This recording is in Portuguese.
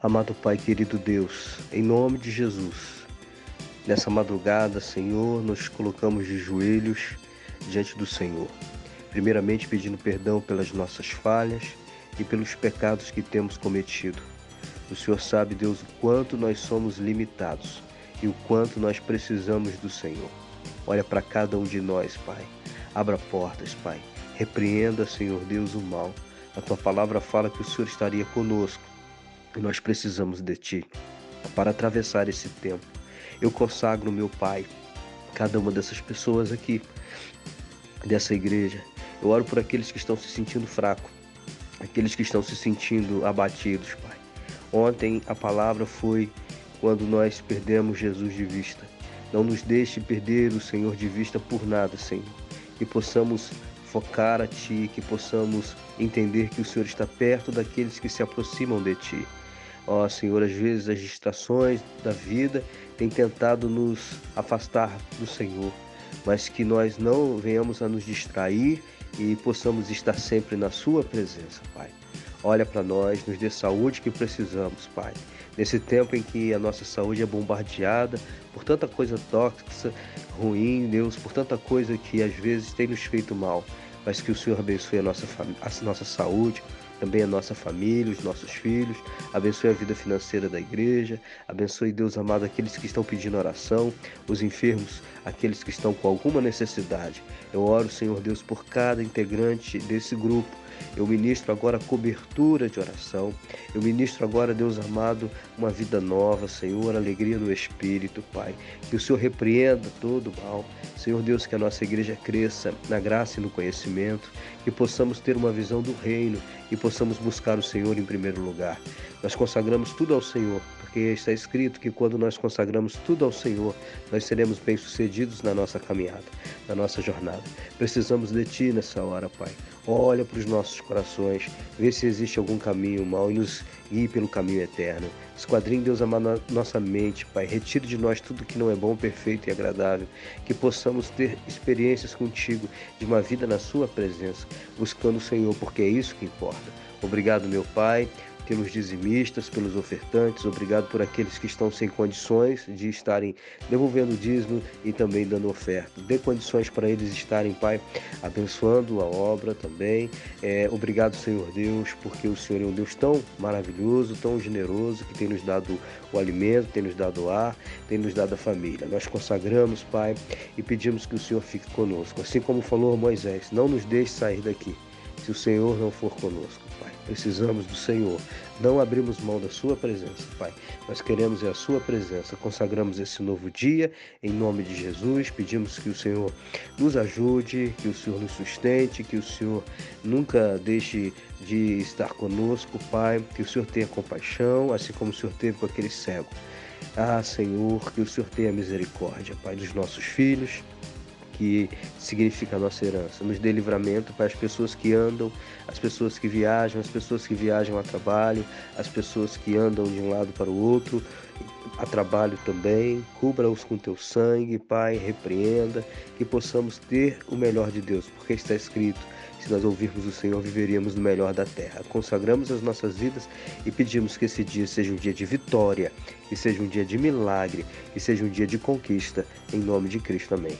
Amado Pai querido Deus, em nome de Jesus, nessa madrugada, Senhor, nos colocamos de joelhos diante do Senhor. Primeiramente pedindo perdão pelas nossas falhas e pelos pecados que temos cometido. O Senhor sabe, Deus, o quanto nós somos limitados e o quanto nós precisamos do Senhor. Olha para cada um de nós, Pai. Abra portas, Pai. Repreenda, Senhor Deus, o mal. A tua palavra fala que o Senhor estaria conosco e nós precisamos de Ti para atravessar esse tempo. Eu consagro, meu Pai, cada uma dessas pessoas aqui, dessa igreja. Eu oro por aqueles que estão se sentindo fracos, aqueles que estão se sentindo abatidos, Pai. Ontem a palavra foi quando nós perdemos Jesus de vista. Não nos deixe perder o Senhor de vista por nada, Senhor. Que possamos focar a Ti, que possamos entender que o Senhor está perto daqueles que se aproximam de Ti. Ó Senhor, às vezes as distrações da vida têm tentado nos afastar do Senhor, mas que nós não venhamos a nos distrair e possamos estar sempre na Sua presença, Pai. Olha para nós, nos dê saúde que precisamos, Pai. Nesse tempo em que a nossa saúde é bombardeada por tanta coisa tóxica, ruim, Deus, por tanta coisa que às vezes tem nos feito mal, mas que o Senhor abençoe a nossa, a nossa saúde, também a nossa família, os nossos filhos, abençoe a vida financeira da igreja, abençoe, Deus amado, aqueles que estão pedindo oração, os enfermos, aqueles que estão com alguma necessidade. Eu oro, Senhor Deus, por cada integrante desse grupo. Eu ministro agora cobertura de oração. Eu ministro agora, Deus amado, uma vida nova, Senhor, alegria no Espírito, Pai. Que o Senhor repreenda todo o mal. Senhor Deus, que a nossa igreja cresça na graça e no conhecimento, que possamos ter uma visão do reino e possamos buscar o Senhor em primeiro lugar. Nós consagramos tudo ao Senhor, porque está escrito que quando nós consagramos tudo ao Senhor, nós seremos bem-sucedidos na nossa caminhada, na nossa jornada. Precisamos de Ti nessa hora, Pai. Olha para os nossos corações, vê se existe algum caminho mal e nos guie pelo caminho eterno. Esquadrinhe, Deus amado, nossa mente, Pai. Retire de nós tudo que não é bom, perfeito e agradável. Que possamos ter experiências contigo de uma vida na Sua presença, buscando o Senhor, porque é isso que importa. Obrigado, meu Pai pelos dizimistas, pelos ofertantes, obrigado por aqueles que estão sem condições de estarem devolvendo dízimo e também dando oferta. Dê condições para eles estarem, Pai, abençoando a obra também. É, obrigado, Senhor Deus, porque o Senhor é um Deus tão maravilhoso, tão generoso, que tem nos dado o alimento, tem nos dado o ar, tem nos dado a família. Nós consagramos, Pai, e pedimos que o Senhor fique conosco. Assim como falou Moisés, não nos deixe sair daqui se o Senhor não for conosco, Pai. Precisamos do Senhor. Não abrimos mão da Sua presença, Pai. Nós queremos é a Sua presença. Consagramos esse novo dia em nome de Jesus. Pedimos que o Senhor nos ajude, que o Senhor nos sustente, que o Senhor nunca deixe de estar conosco, Pai. Que o Senhor tenha compaixão, assim como o Senhor teve com aquele cego. Ah, Senhor, que o Senhor tenha misericórdia, Pai, dos nossos filhos que significa a nossa herança. Nos dê livramento para as pessoas que andam, as pessoas que viajam, as pessoas que viajam a trabalho, as pessoas que andam de um lado para o outro, a trabalho também. Cubra-os com teu sangue, Pai, repreenda, que possamos ter o melhor de Deus, porque está escrito. Se nós ouvirmos o Senhor, viveríamos no melhor da terra. Consagramos as nossas vidas e pedimos que esse dia seja um dia de vitória, que seja um dia de milagre, que seja um dia de conquista. Em nome de Cristo, amém.